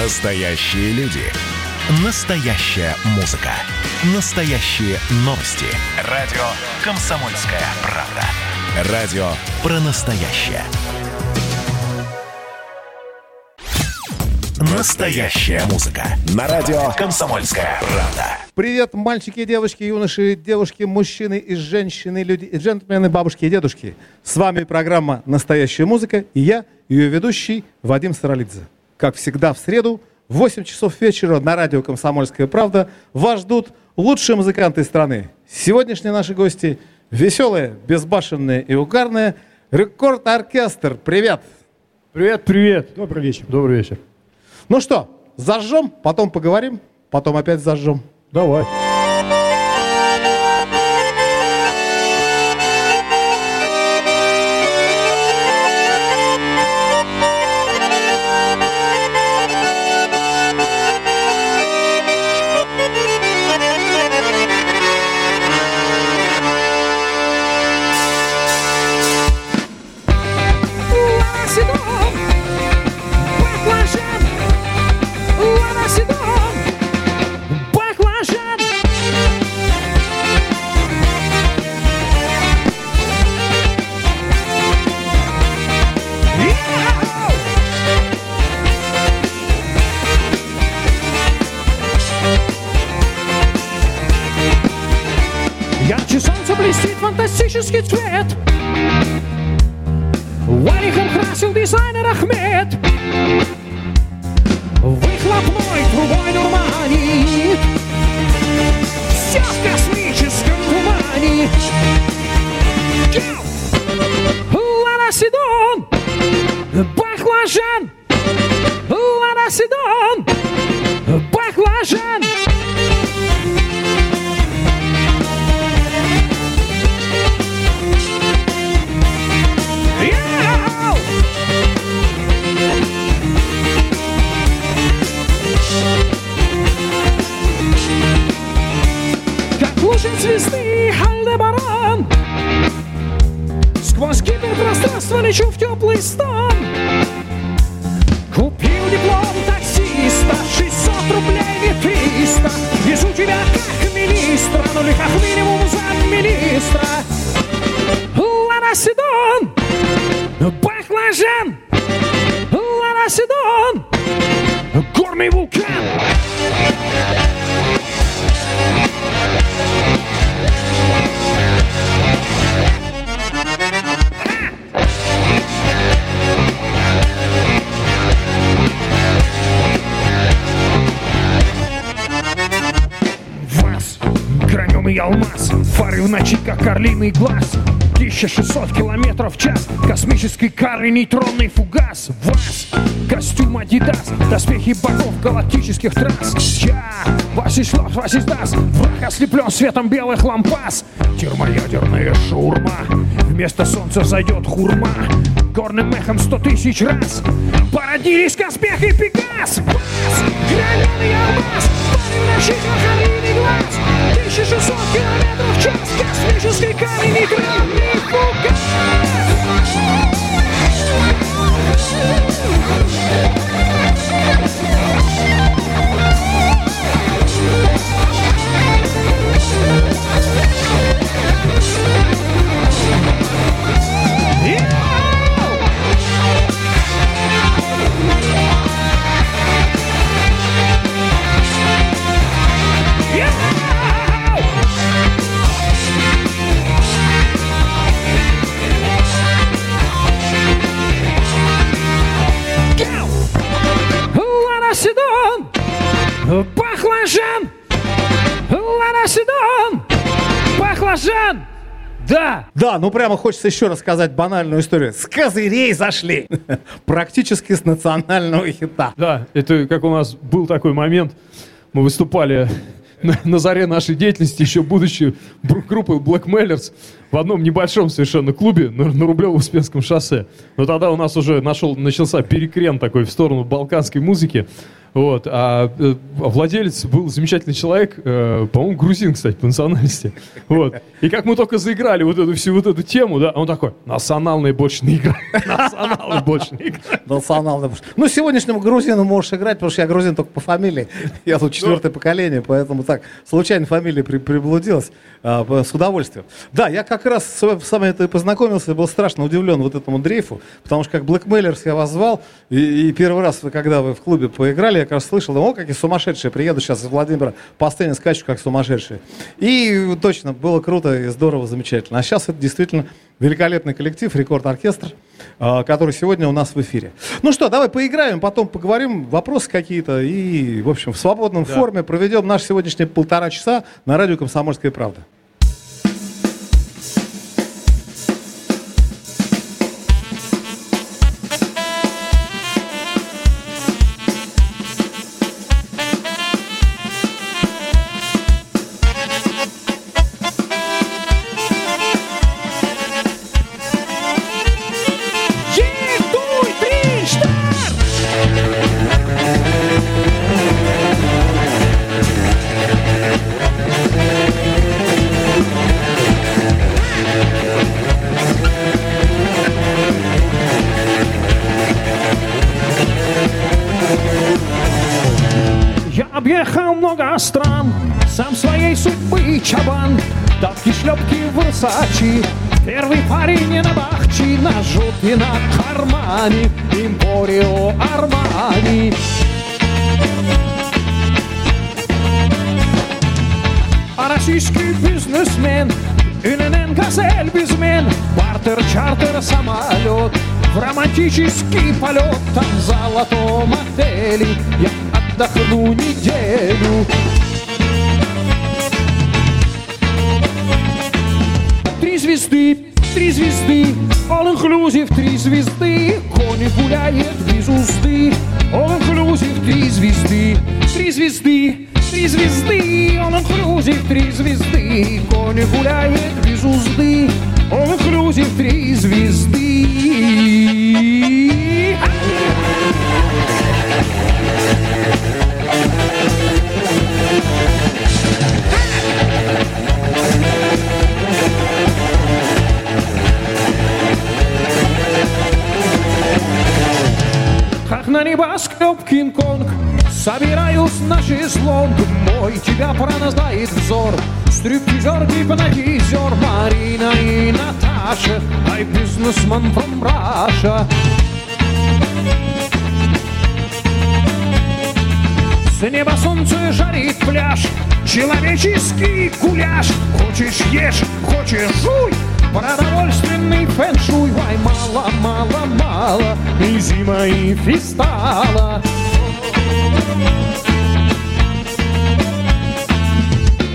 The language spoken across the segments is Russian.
Настоящие люди. Настоящая музыка. Настоящие новости. Радио «Комсомольская правда». Радио про настоящее. Настоящая музыка. На радио «Комсомольская правда». Привет, мальчики, девочки, юноши, девушки, мужчины и женщины, люди, и джентльмены, бабушки и дедушки. С вами программа «Настоящая музыка» и я, ее ведущий Вадим Саралидзе. Как всегда в среду в 8 часов вечера на радио «Комсомольская правда» вас ждут лучшие музыканты страны. Сегодняшние наши гости – веселые, безбашенные и угарные рекорд-оркестр. Привет! Привет, привет. Добрый вечер. Добрый вечер. Ну что, зажжем, потом поговорим, потом опять зажжем. Давай. Ланаседон, Сквозь гиперпространство лечу в теплый стан. Купил диплом таксиста 600 рублей не 300 Везу тебя как министра Ну или как минимум за министра. Ланаседон Баклажан. Ланаседон Горный вулкан Алмаз, фары в ночи, как орлиный глаз. 1600 километров в час. Космический кар и нейтронный фугас. Вас, костюм Адидас Доспехи богов галактических трасс. Я, Васислав Васисдас Враг ослеплен светом белых лампас. Термоядерная шаурма Вместо солнца зайдет хурма. Горным мехом сто тысяч раз Породились Каспех и Пегас. Граненый алмаз в ночи, как орлиный глаз. 1600 километров в час. Космический камень нейтронный фугас Да, ну прямо хочется еще рассказать банальную историю. С козырей зашли. Практически с национального хита. Да, это как у нас был такой момент. Мы выступали на, на заре нашей деятельности, еще будучи группой Black Mailers, в одном небольшом совершенно клубе на, на Рублево-Успенском шоссе. Но тогда у нас уже нашел, начался перекрен такой в сторону балканской музыки. Вот. А э, владелец был замечательный человек, э, по-моему, грузин, кстати, по национальности. Вот. И как мы только заиграли вот эту всю вот эту тему, да, он такой, национальные больше не играют. Национальные больше не играют. Национальный. Ну, сегодняшнему грузину можешь играть, потому что я грузин только по фамилии. Я тут четвертое поколение, поэтому так, случайно фамилия при, приблудилась. А, с удовольствием. Да, я как раз с с вами это и познакомился, и был страшно удивлен вот этому дрейфу, потому что как Блэкмейлерс я вас звал, и, и первый раз, когда вы в клубе поиграли, я как раз слышал, о, какие сумасшедшие, приеду сейчас из Владимира, по сцене скачу, как сумасшедшие. И точно, было круто и здорово, замечательно. А сейчас это действительно великолепный коллектив, рекорд-оркестр, а, который сегодня у нас в эфире. Ну что, давай поиграем, потом поговорим, вопросы какие-то, и, в общем, в свободном форме проведем наши сегодняшние полтора часа на радио «Комсомольская правда». Стран, сам своей судьбы чабан. Тапки, шлепки, высочи, первый парень не на бахчи, на жуте, на кармане, импорио Армани. А российский бизнесмен ИНН газель безмен Бартер, чартер, самолет В романтический полет Там в золотом отеле Я отдохну неделю. Три звезды, три звезды All inclusive, три звезды Кони гуляет без узды. All inclusive, три звезды Три звезды, три звезды All inclusive, три звезды Кони гуляет без узды. All inclusive, три звезды Собираюсь на шезлонг. Мой тебя пронзает взор. Стриптизер, гипнотизер Марина и Наташа Ай, бизнесмен from Russia С неба солнце жарит пляж. Человеческий гуляш Хочешь ешь, хочешь жуй. Продовольственный фэншуй. Ай, мало, мало, мало. И зима, и фистала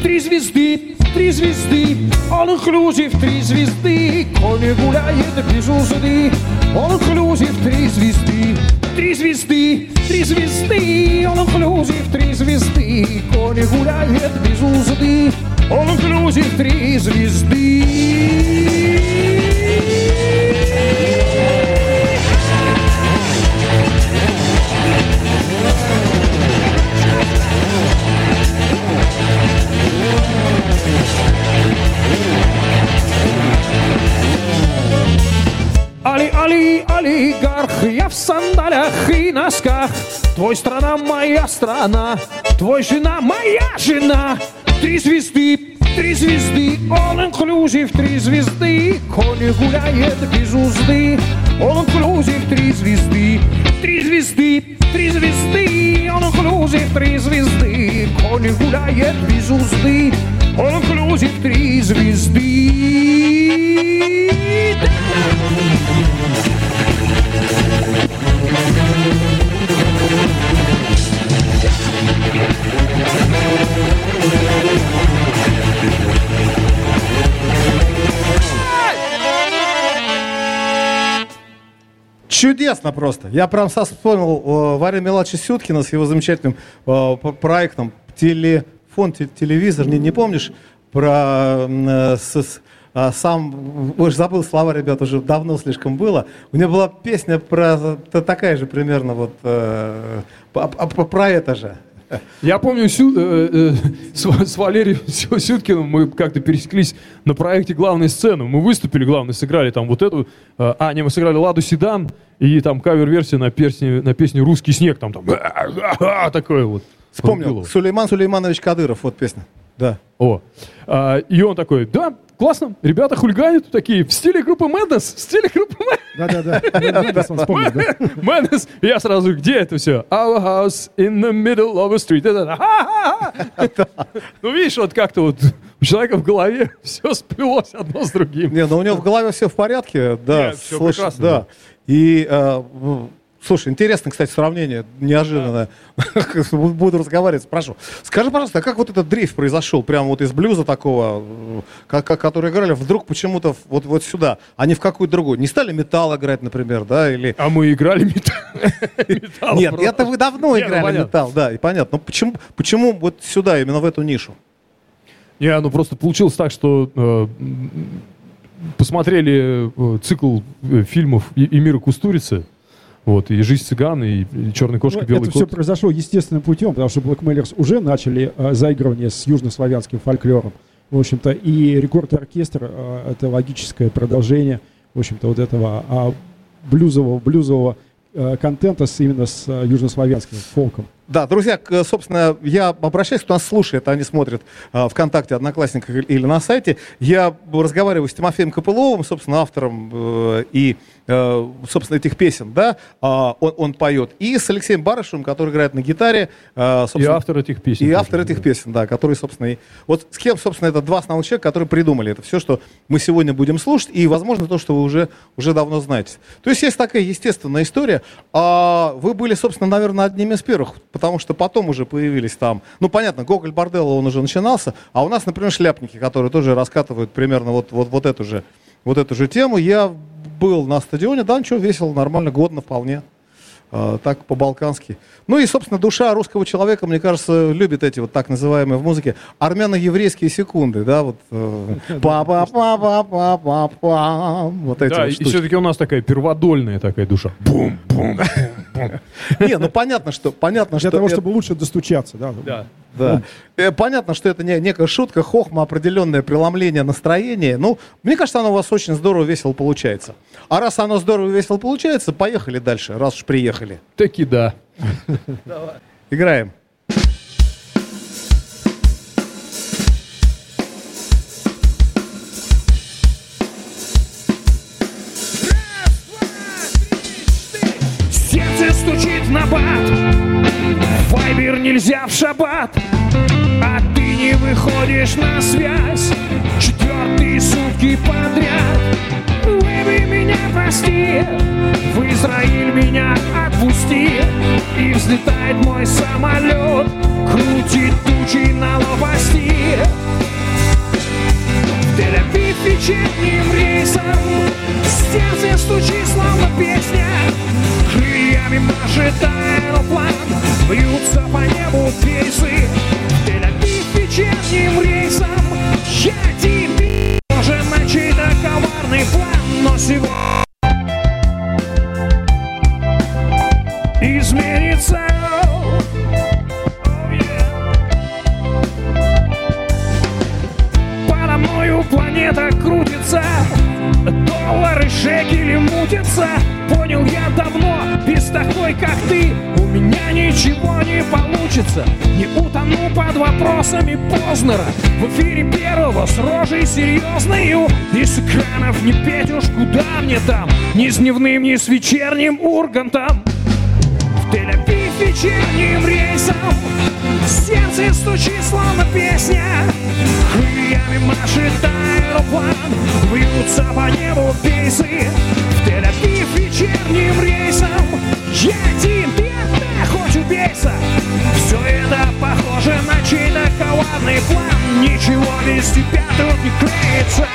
Три звезды, три звезды All inclusive, три звезды. Кони гуляет без узды All inclusive, три звезды. Три звезды, три звезды All inclusive, три звезды. Кони гуляет без узды All inclusive, три звезды носках. Твой страна моя страна, твой жена моя жена. Три звезды, три звезды, all inclusive, три звезды. Кони гуляет без узды, all inclusive, три звезды. Три звезды, три звезды, all inclusive, три звезды. Кони гуляет без узды, all inclusive, три звезды. Чудесно просто. Я прям сам вспомнил э, Варя Меладзе Сюткина с его замечательным э, проектом телефон, те- телевизор, не, не помнишь, про э, с- с- а, сам, уже забыл слова, ребят, уже давно слишком было. У меня была песня про, такая же примерно вот, э, про это же. Я помню, Сю, э, э, с, с Валерием Сюткиным мы как-то пересеклись на проекте главной сцены. Мы выступили, главное, сыграли там вот эту... Э, а, не, мы сыграли «Ладу Седан» и там кавер-версия на песне, на песне «Русский снег». Там, там такое вот. Вспомнил. Сулейман Сулейманович Кадыров, вот песня. Да. О. А, и он такой, да, классно, ребята хулиганят такие, в стиле группы Madness, в стиле группы Madness. Да-да-да, он вспомнил, да. Madness. Я сразу, где это все? Our house in the middle of a street. Ну, видишь, вот как-то вот у человека в голове все сплелось одно с другим. Не, ну у него в голове все в порядке, да. Нет, все прекрасно. Да. И э, Слушай, интересное, кстати, сравнение, неожиданное. Буду разговаривать, спрошу. Скажи, пожалуйста, а как вот этот дрейф произошел, прямо вот из блюза такого, как, как, который играли, вдруг почему-то вот, вот сюда, а не в какую-то другую? Не стали металл играть, например, да? Или... А мы играли металл. Нет, это вы давно ну играли металл, да, и понятно. Но почему, почему вот сюда, именно в эту нишу? Не, ну просто получилось так, что э, посмотрели э, цикл э, фильмов Эмира Кустурицы, вот, и «Жизнь цыган», и «Черная кошка», ну, «Белый это кот». все произошло естественным путем, потому что Blackmailers уже начали э, заигрывание с южнославянским фольклором. В общем-то, и рекорд-оркестр э, это логическое продолжение, в общем-то, вот этого а, блюзового, блюзового э, контента с, именно с э, южнославянским фолком. Да, друзья, собственно, я обращаюсь, кто нас слушает, а не смотрит э, ВКонтакте, Одноклассниках или на сайте. Я разговариваю с Тимофеем Копыловым, собственно, автором э, и Э, собственно, этих песен, да, а, он, он поет, и с Алексеем Барышевым, который играет на гитаре. Э, и автор этих песен. И автор этих да. песен, да, который, собственно, и... Вот с кем, собственно, это два основных человека, которые придумали это все, что мы сегодня будем слушать, и, возможно, то, что вы уже, уже давно знаете. То есть есть такая естественная история. А вы были, собственно, наверное, одними из первых, потому что потом уже появились там, ну, понятно, Гоголь Борделло, он уже начинался, а у нас, например, шляпники, которые тоже раскатывают примерно вот, вот, вот эту же вот эту же тему. Я был на стадионе, да, ничего, весело, нормально, годно вполне. А, так по-балкански. Ну и, собственно, душа русского человека, мне кажется, любит эти вот так называемые в музыке армяно-еврейские секунды, да, вот па па па па па па па вот эти Да, и все-таки у нас такая перводольная такая душа. Бум, бум, бум. Не, ну понятно, что понятно, что для того, чтобы лучше достучаться, да. Да. Да. Ну. Понятно, что это не, некая шутка, хохма, определенное преломление настроения. Ну, мне кажется, оно у вас очень здорово, весело получается. А раз оно здорово, весело получается, поехали дальше, раз уж приехали. Таки да. Давай. Играем. Бат Вайбер нельзя в шаббат А ты не выходишь на связь. Четвертые сутки подряд. Выби меня прости. В Израиль меня отпусти. И взлетает мой самолет Крутит тучи на лопасти Тель-Авив вечерним рейсом Сердце стучит, словно песня. Крыльями машет аэроплан Бьются по небу пейсы с рожей серьезною И с экранов не петь уж куда мне там? Ни с дневным, ни с вечерним ургантом В Тель-Авив вечерним рейсом. Сердце стучит, словно песня. Крыльями машет аэроплан. Вьются по небу пейсы В Тель-Авив вечерним рейсом. Я один, ты убейся Все это похоже на чей-то коварный план. Ничего без тебя тут не клеится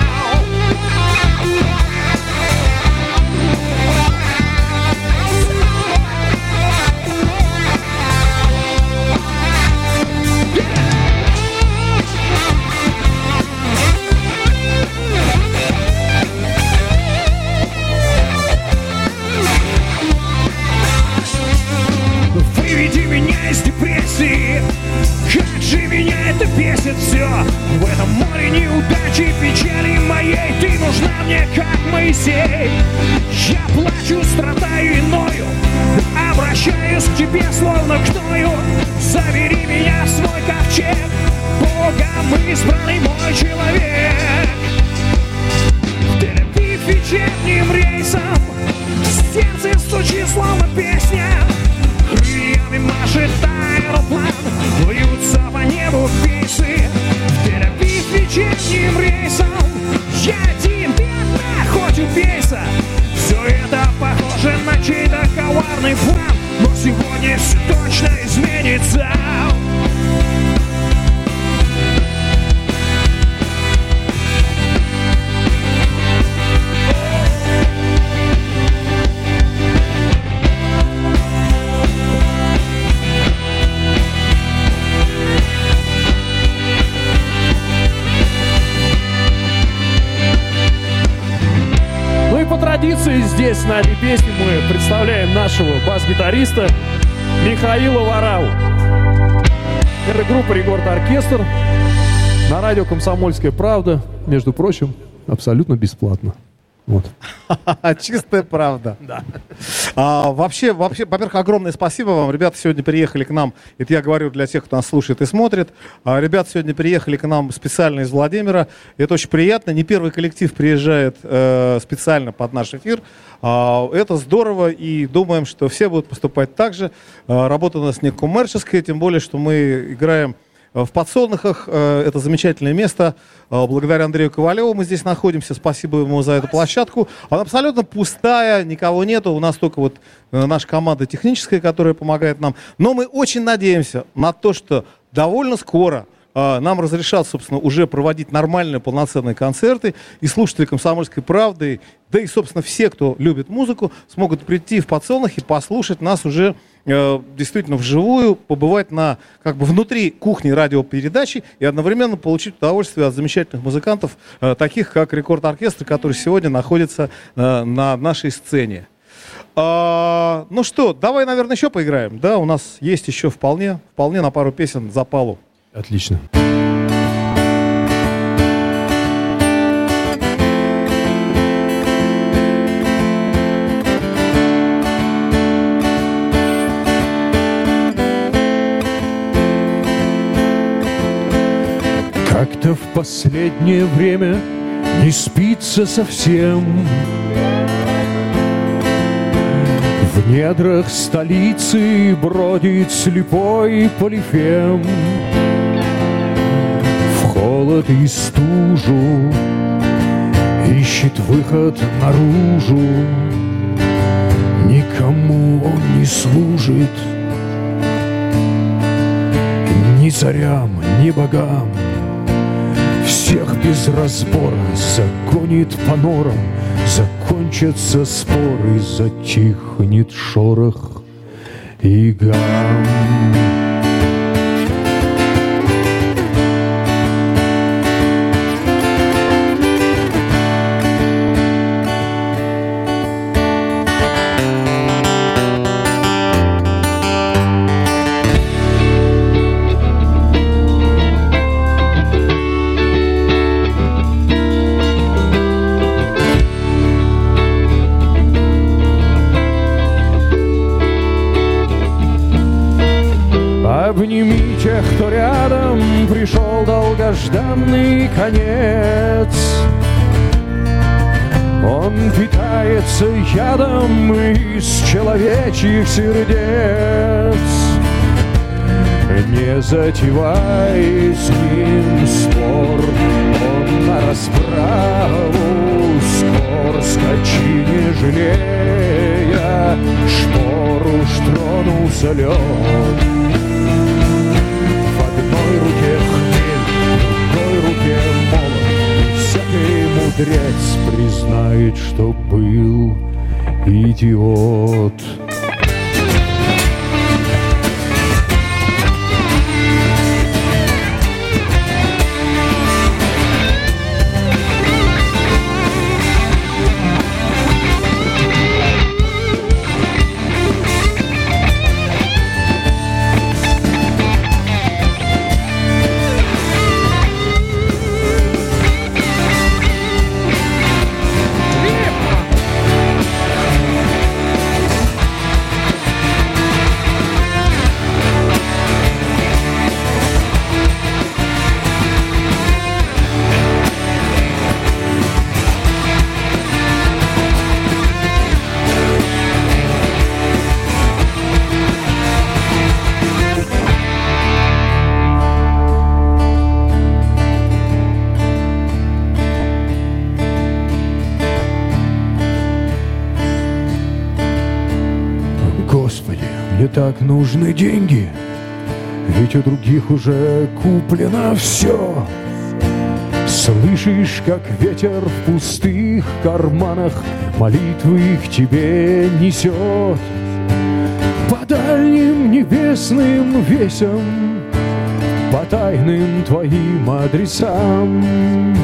по традиции здесь на этой песне мы представляем нашего бас-гитариста Михаила Варау. Это группа Рекорд Оркестр на радио «Комсомольская правда». Между прочим, абсолютно бесплатно. Вот. Чистая правда. Да. А, вообще, вообще, во-первых, огромное спасибо вам. Ребята сегодня приехали к нам. Это я говорю для тех, кто нас слушает и смотрит. А, ребята сегодня приехали к нам специально из Владимира. Это очень приятно. Не первый коллектив приезжает э, специально под наш эфир. А, это здорово. И думаем, что все будут поступать так же. А, работа у нас не коммерческая, тем более, что мы играем в подсолнухах. Э, Это замечательное место. Э, Благодаря Андрею Ковалеву мы здесь находимся. Спасибо ему за эту площадку. Она абсолютно пустая, никого нету. У нас только вот э, наша команда техническая, которая помогает нам. Но мы очень надеемся на то, что довольно скоро нам разрешат, собственно, уже проводить нормальные полноценные концерты, и слушатели «Комсомольской правды», да и, собственно, все, кто любит музыку, смогут прийти в подсолнухи, послушать нас уже действительно вживую, побывать на, как бы, внутри кухни радиопередачи и одновременно получить удовольствие от замечательных музыкантов, э, таких как Рекорд-оркестр, который сегодня находится э, на нашей сцене. А, ну что, давай, наверное, еще поиграем. Да, у нас есть еще вполне, вполне на пару песен запалу. Отлично. Как-то в последнее время не спится совсем. В недрах столицы бродит слепой полифем. В холод и стужу ищет выход наружу. Никому он не служит. Ни царям, ни богам без разбора загонит по норам, Закончатся споры, затихнет шорох и гам. Затевай с ним спор, он на расправу скор, скачи не жалея, шпор уж тронулся лед. В одной руке хмель, в другой руке молот, всякий мудрец признает, что был идиот. Так нужны деньги, ведь у других уже куплено все. Слышишь, как ветер в пустых карманах Молитвы их тебе несет По дальним небесным весям По тайным твоим адресам.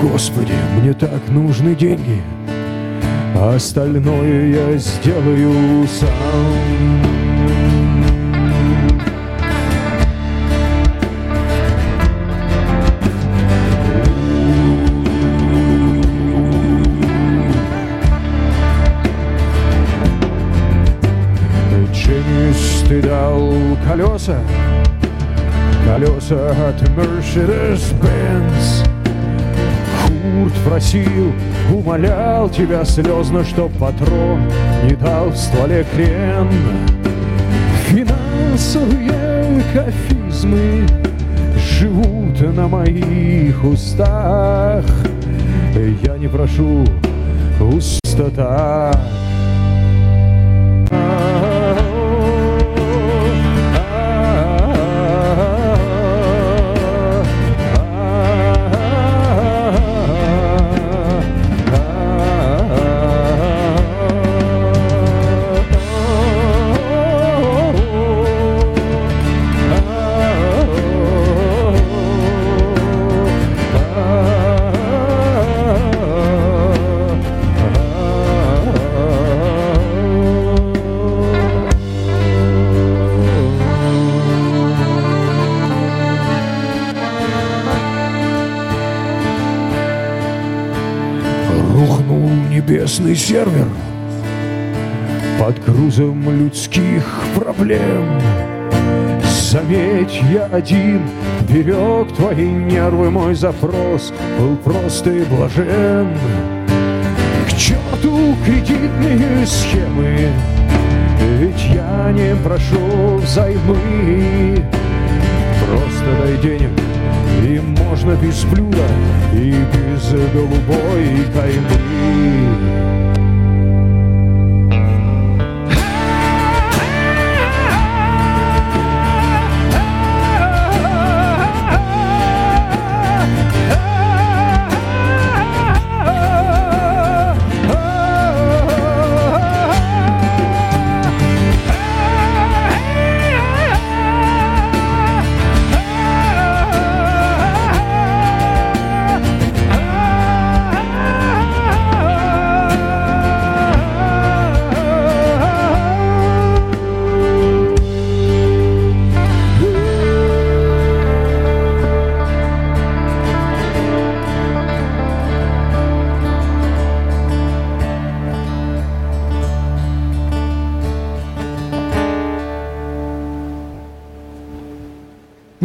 Господи, мне так нужны деньги а Остальное я сделаю сам колеса, колеса от Mercedes-Benz. Курт просил, умолял тебя слезно, чтоб патрон не дал в стволе крен. Финансовые кафизмы живут на моих устах. Я не прошу устота. Сервер Под грузом людских проблем. Заметь, я один берег твои нервы Мой запрос был прост и блажен. К черту кредитные схемы Ведь я не прошу взаймы. Просто дай денег и можно без блюда и без голубой каймы.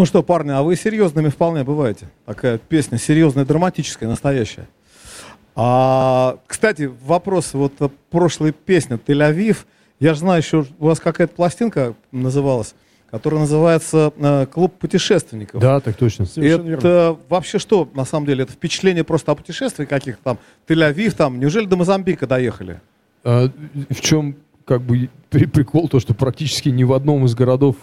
Что, парни, а вы серьезными вполне бываете. Такая песня серьезная, драматическая, настоящая. А, кстати, вопрос, вот э, прошлой песни «Тель-Авив», я же знаю, еще у вас какая-то пластинка называлась, которая называется э, «Клуб путешественников». Да, так точно. это верно. вообще что, на самом деле, это впечатление просто о путешествии каких-то там, Тель-Авив там, неужели до Мозамбика доехали? А, в чем как бы прикол, то, что практически ни в одном из городов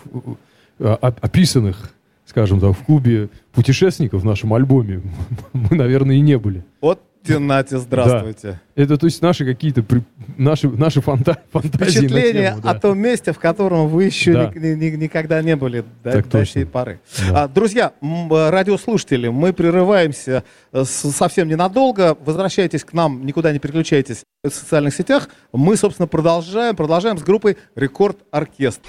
э, описанных скажем так, в клубе путешественников в нашем альбоме мы, наверное, и не были. Вот Нате, здравствуйте. Да. Это то есть наши какие-то при... наши, наши фанта... фантазии Впечатление тему, да. о том месте, в котором вы еще да. ни, ни, никогда не были до, так до сей поры. Да. А, друзья, радиослушатели, мы прерываемся э, совсем ненадолго. Возвращайтесь к нам, никуда не переключайтесь в социальных сетях. Мы, собственно, продолжаем, продолжаем с группой Рекорд Оркестр.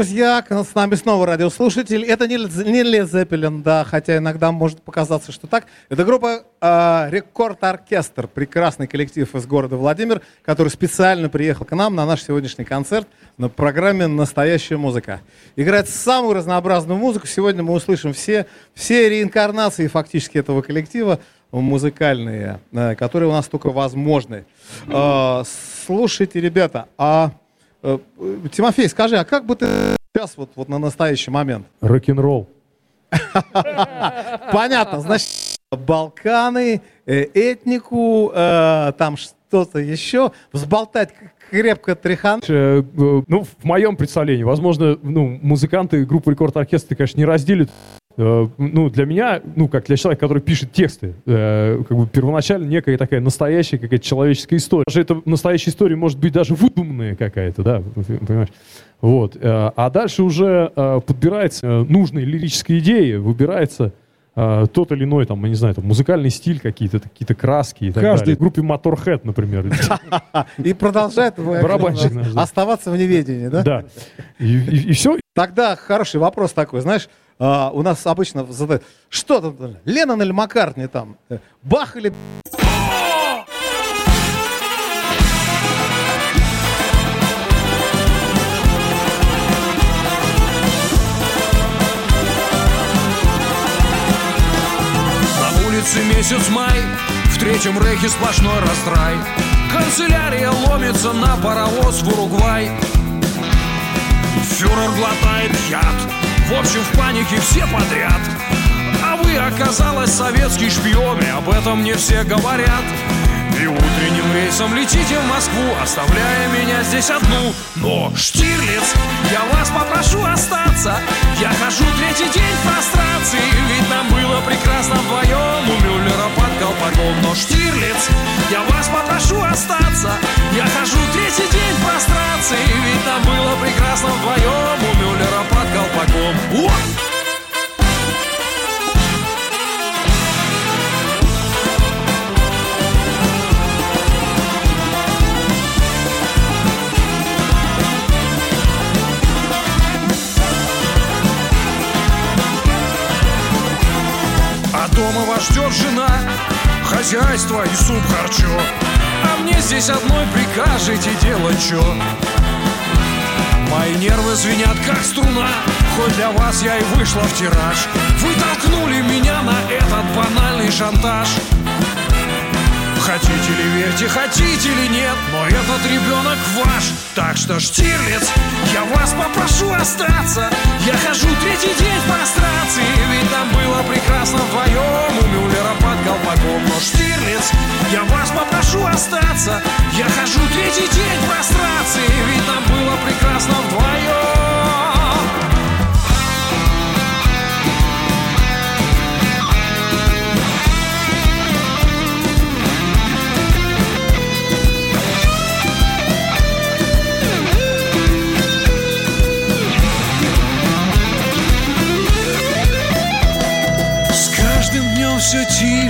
Друзья, с нами снова радиослушатель. Это не, Лед- Лед Зеппелин, да, хотя иногда может показаться, что так. Это группа э, Рекорд Оркестр, прекрасный коллектив из города Владимир, который специально приехал к нам на наш сегодняшний концерт на программе «Настоящая музыка». Играет самую разнообразную музыку. Сегодня мы услышим все, все реинкарнации фактически этого коллектива музыкальные, э, которые у нас только возможны. Э, слушайте, ребята, а Тимофей, скажи, а как бы ты сейчас вот, вот на настоящий момент? Рок-н-ролл. Понятно, значит, Балканы, э, этнику, э, там что-то еще, взболтать крепко трехан. Э, э, Ну, в моем представлении, возможно, ну, музыканты группы Рекорд Оркестр, конечно, не разделят. Э, Ну, для меня, ну, как для человека, который пишет тексты, э, как бы первоначально некая такая настоящая какая-то человеческая история. Даже эта настоящая история может быть даже выдуманная какая-то, да, понимаешь? Вот. э, А дальше уже э, подбирается нужные лирические идеи, выбирается тот или иной, там, я не знаю, там, музыкальный стиль какие-то, какие-то краски и так Каждый- далее. В группе Motorhead, например. И продолжает Барабанщик оставаться в неведении, да? Да. И все. Тогда хороший вопрос такой, знаешь, а, у нас обычно задают, что там, Леннон или Маккартни там, э, Бах или... На улице месяц май, в третьем рейхе сплошной растрай. Канцелярия ломится на паровоз в Уругвай. Фюрер глотает яд, в общем в панике все подряд. А вы, оказалось, советский шпион, и об этом не все говорят. И утренним рейсом летите в Москву, оставляя меня здесь одну. Но, Штирлиц, я вас попрошу остаться. Я хожу третий день в прострации, ведь нам было прекрасно вдвоем у Мюллера под колпаком. Но, Штирлиц, я вас попрошу остаться. Я хожу третий день в прострации, ведь нам было прекрасно вдвоем у Мюллера под колпаком. Вот! Ждет жена, хозяйство и суп харчо. А мне здесь одной прикажете делать чё? Мои нервы звенят как струна Хоть для вас я и вышла в тираж Вы толкнули меня на этот банальный шантаж Хотите ли верьте, хотите ли нет Но этот ребенок ваш. Так что, Штирлиц, я вас попрошу остаться. Я хожу третий день в прострации Ведь нам было прекрасно вдвоем У Мюллера под колпаком. Но, Штирлиц, я вас попрошу остаться. Я хожу третий день в прострации Ведь нам было прекрасно вдвоем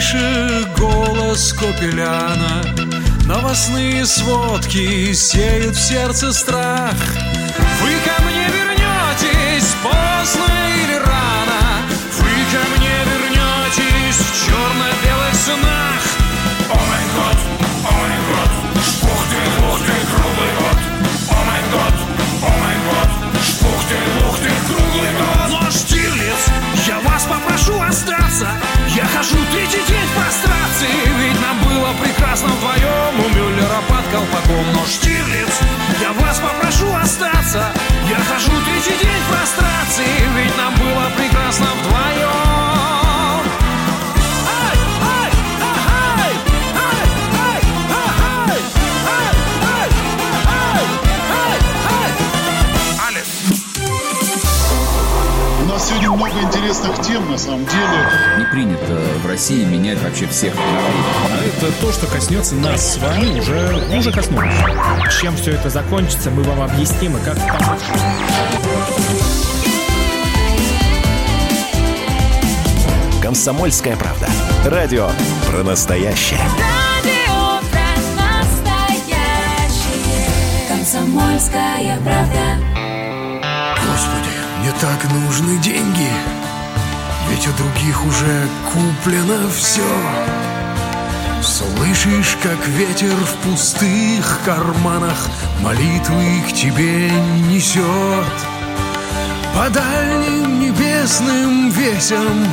тише голос Копеляна. Новостные сводки сеют в сердце страх. Вы ко мне вернетесь поздно или рано. Вы ко мне вернетесь в черно-белых снах. О май год, о май год, ух ты, ух ты, круглый год. О май год, о май год, ух ты, ух ты, круглый год. Но, Штирлиц, я вас попрошу остаться. Я хожу третий колпаком Но, Штирлиц, я вас попрошу остаться. Я хожу третий день в прострации Ведь нам было прекрасно вдвоем много интересных тем, на самом деле. Не принято в России менять вообще всех народов. А это то, что коснется нас с вами, уже, уже коснулось. Чем все это закончится, мы вам объясним и как помочь. Комсомольская правда. Радио про настоящее. Радио про настоящее. Комсомольская правда. Так нужны деньги, ведь у других уже куплено все. Слышишь, как ветер в пустых карманах молитвы к тебе несет. По дальним небесным весям,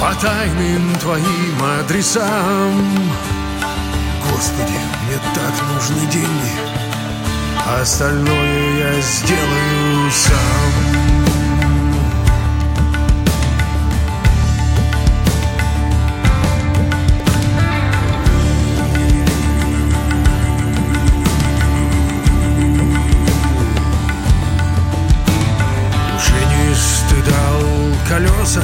по тайным твоим адресам. Господи, мне так нужны деньги, а остальное я сделаю сам. Колеса,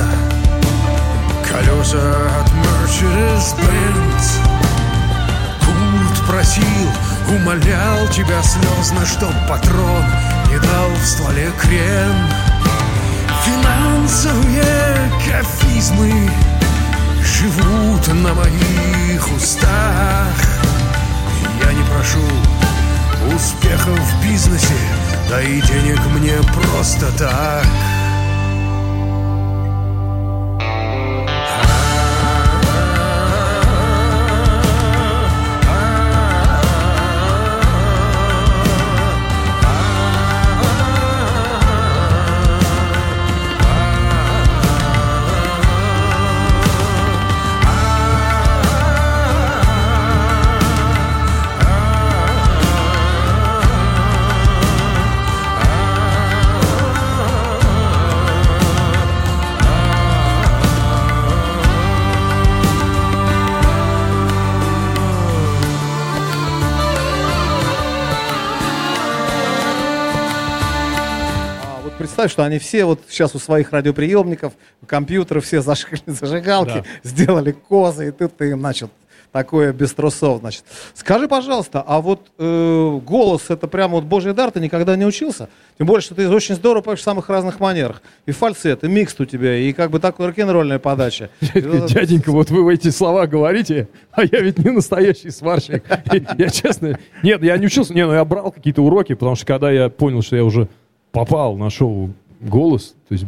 колеса от Mercedes-Benz. Курт просил, умолял тебя слезно, чтоб патрон не дал в стволе крен. Финансовые кафизмы живут на моих устах. Я не прошу успехов в бизнесе, да и денег мне просто так. Представь, что они все вот сейчас у своих радиоприемников, компьютеров все зажгли зажигалки, Да. сделали козы, и тут ты им начал такое без трусов, значит. Скажи, пожалуйста, а вот э, голос это прямо вот божий дар, ты никогда не учился? Тем более, что ты очень здорово поешь в самых разных манерах. И фальцет, и микс у тебя, и как бы такая рок-н-ролльная подача. Дяденька, вот вы эти слова говорите, а я ведь не настоящий сварщик. Я честно, нет, я не учился, не, ну я брал какие-то уроки, потому что когда я понял, что я уже попал на шоу «Голос», то есть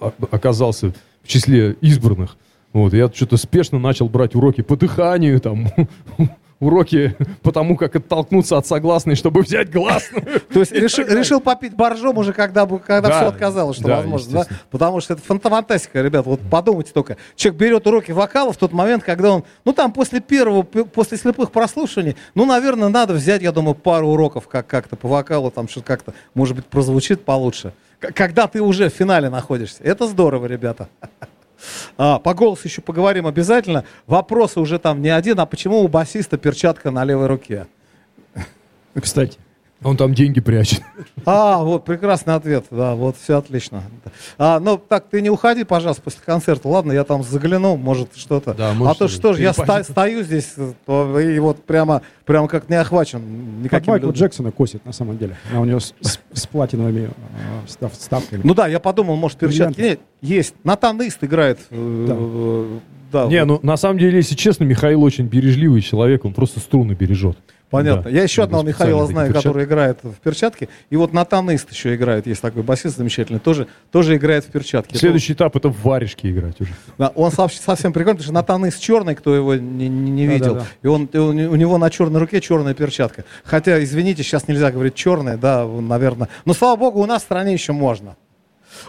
о- оказался в числе избранных, вот, я что-то спешно начал брать уроки по дыханию, там, уроки по тому, как оттолкнуться от согласной, чтобы взять гласную. То есть решил, попить боржом уже, когда, все отказалось, что возможно. Да? Потому что это фанта- фантастика, ребят. Вот подумайте только. Человек берет уроки вокала в тот момент, когда он, ну там после первого, после слепых прослушиваний, ну, наверное, надо взять, я думаю, пару уроков как- как-то по вокалу, там что-то как-то, может быть, прозвучит получше. Когда ты уже в финале находишься. Это здорово, ребята. А, по голосу еще поговорим обязательно. Вопросы уже там не один, а почему у басиста перчатка на левой руке? Кстати, Он там деньги прячет. А, вот, прекрасный ответ, да, вот, все отлично. А, ну, так, ты не уходи, пожалуйста, после концерта, ладно, я там загляну, может, что-то. Да, а может, то что ж, я ста- стою здесь, то и вот прямо, прямо как не охвачен как никаким... Майкл людям. Джексона косит, на самом деле. А у него с, с- с платиновыми э, вставками. Ну да, я подумал, может, перчатки. Нет, есть. Натанист играет. э, э, Да, Не, вот. ну на самом деле, если честно, Михаил очень бережливый человек, он просто струны бережет. Понятно. Да. Я еще Да, одного Михаила знаю, перчатки. который играет в перчатке. И вот Натанист еще играет. Есть такой басист замечательный. Тоже, тоже играет в перчатке. Следующий этап это в варежке играть уже. Да, он сов- совсем прикольный, потому что Натанист черный, кто его не, не- не видел. Да-да-да. И он, и он- у него на черной руке черная перчатка. Хотя, извините, сейчас нельзя говорить черная, да, наверное. Но слава богу, у нас в стране еще можно.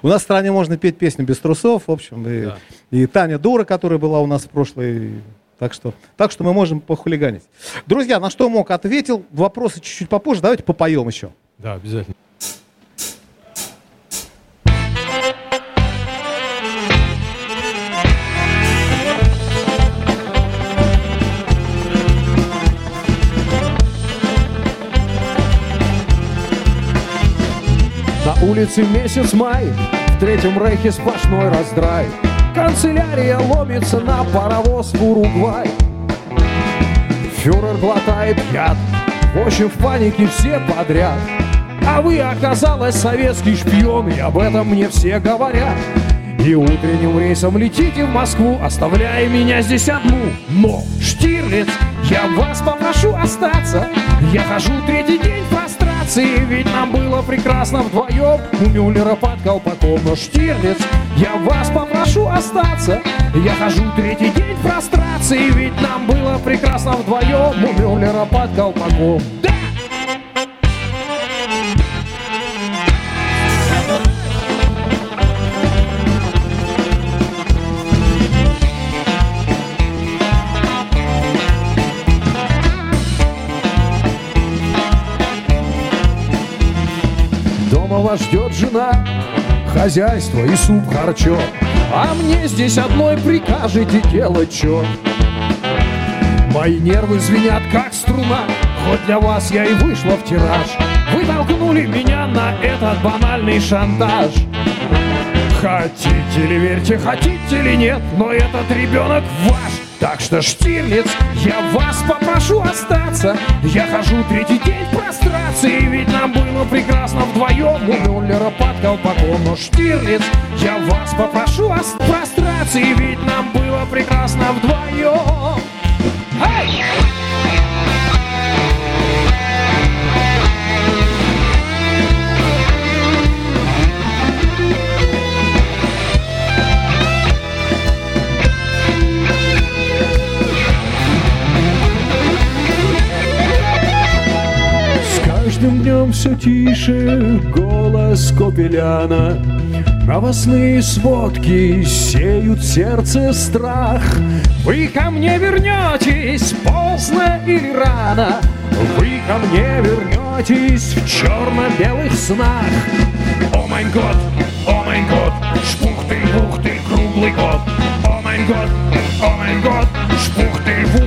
У нас в стране можно петь песню без трусов, в общем. И, и Таня Дура, которая была у нас в прошлой. Так что, так что мы можем похулиганить. Друзья, на что мог ответил. Вопросы чуть-чуть попозже. Давайте попоем еще. Да, обязательно. На улице месяц май, в третьем рейхе сплошной раздрай. Канцелярия ломится на паровоз в Уругвай. Фюрер глотает яд, в общем в панике все подряд. А вы, оказалось, советский шпион, и об этом мне все говорят. И утренним рейсом летите в Москву, оставляя меня здесь одну. Но, Штирлиц, я вас попрошу остаться. Я хожу третий день в прострации, ведь нам было прекрасно вдвоем. У Мюллера под колпаком, но Штирлиц, я вас попрошу остаться. Я хожу третий день в прострации, ведь нам было прекрасно вдвоем. У Мюллера под колпаком. Да! Дома ждет жена, хозяйство и суп харчо. А мне здесь одной прикажете делать чё? Мои нервы звенят, как струна, хоть для вас я и вышла в тираж. Вы толкнули меня на этот банальный шантаж. Хотите ли верьте, хотите ли нет, но этот ребенок ваш. Так что, Штирлиц, я вас попрошу остаться. Я хожу третий день в прострации, ведь нам было прекрасно вдвоем. У Мюллера под колпаком, но Штирлиц, я вас попрошу остаться в прострации, ведь нам было прекрасно вдвоем. Эй! Каждым днем все тише голос Копеляна. Новостные сводки сеют сердце страх. Вы ко мне вернетесь поздно или рано. Вы ко мне вернетесь в черно-белых снах. О май год, о май год, шпухты-бухты, круглый год. О май год, о май год, год Но Штирлиц,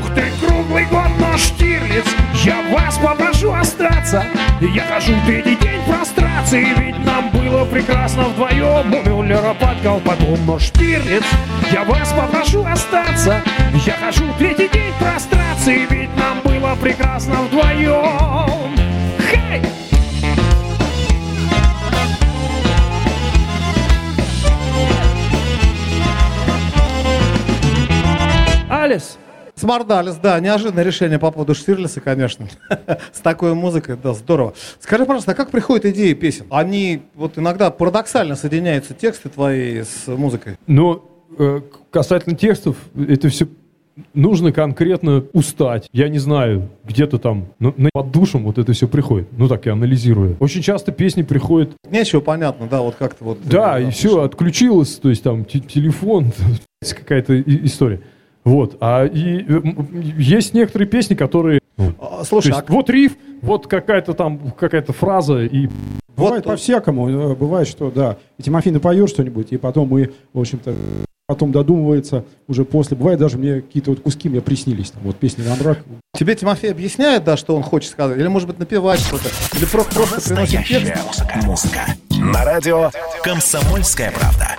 я вас попрошу остаться. Я хожу третий день прострации Ведь нам было прекрасно вдвоем. У Мюллера под колпаком Но Штирлиц, я вас попрошу остаться. Я хожу третий день прострации Ведь нам было прекрасно вдвоем. Хей! Алис, Смордалис, да, неожиданное решение по поводу Штирлица, конечно. С такой музыкой, да, здорово. Скажи, пожалуйста, а как приходят идеи песен? Они вот иногда парадоксально соединяются тексты твои с музыкой. Но э, касательно текстов, это все нужно конкретно устать. Я не знаю, где-то там ну, на- под душем вот это все приходит. Ну так я анализирую. Очень часто песни приходят, Нечего понятно, да, вот как-то вот. да, э, и все, отключилось, то есть там те- телефон, какая-то история. Вот, а и э, есть некоторые песни, которые... ну, А, то Слушай, есть а вот риф, вот какая-то там, какая-то фраза, и Бывает по-всякому. Э, Бывает, что, да, и Тимофей напоет что-нибудь, и потом мы, в общем-то, потом додумывается уже после. Бывает даже мне какие-то вот куски мне приснились. Там, вот песни на мрак. тебе Тимофей объясняет, да, что он хочет сказать? Или, может быть, напевать что-то? Или про- просто приносит текст? Музыка. Музыка. На радио «Комсомольская правда».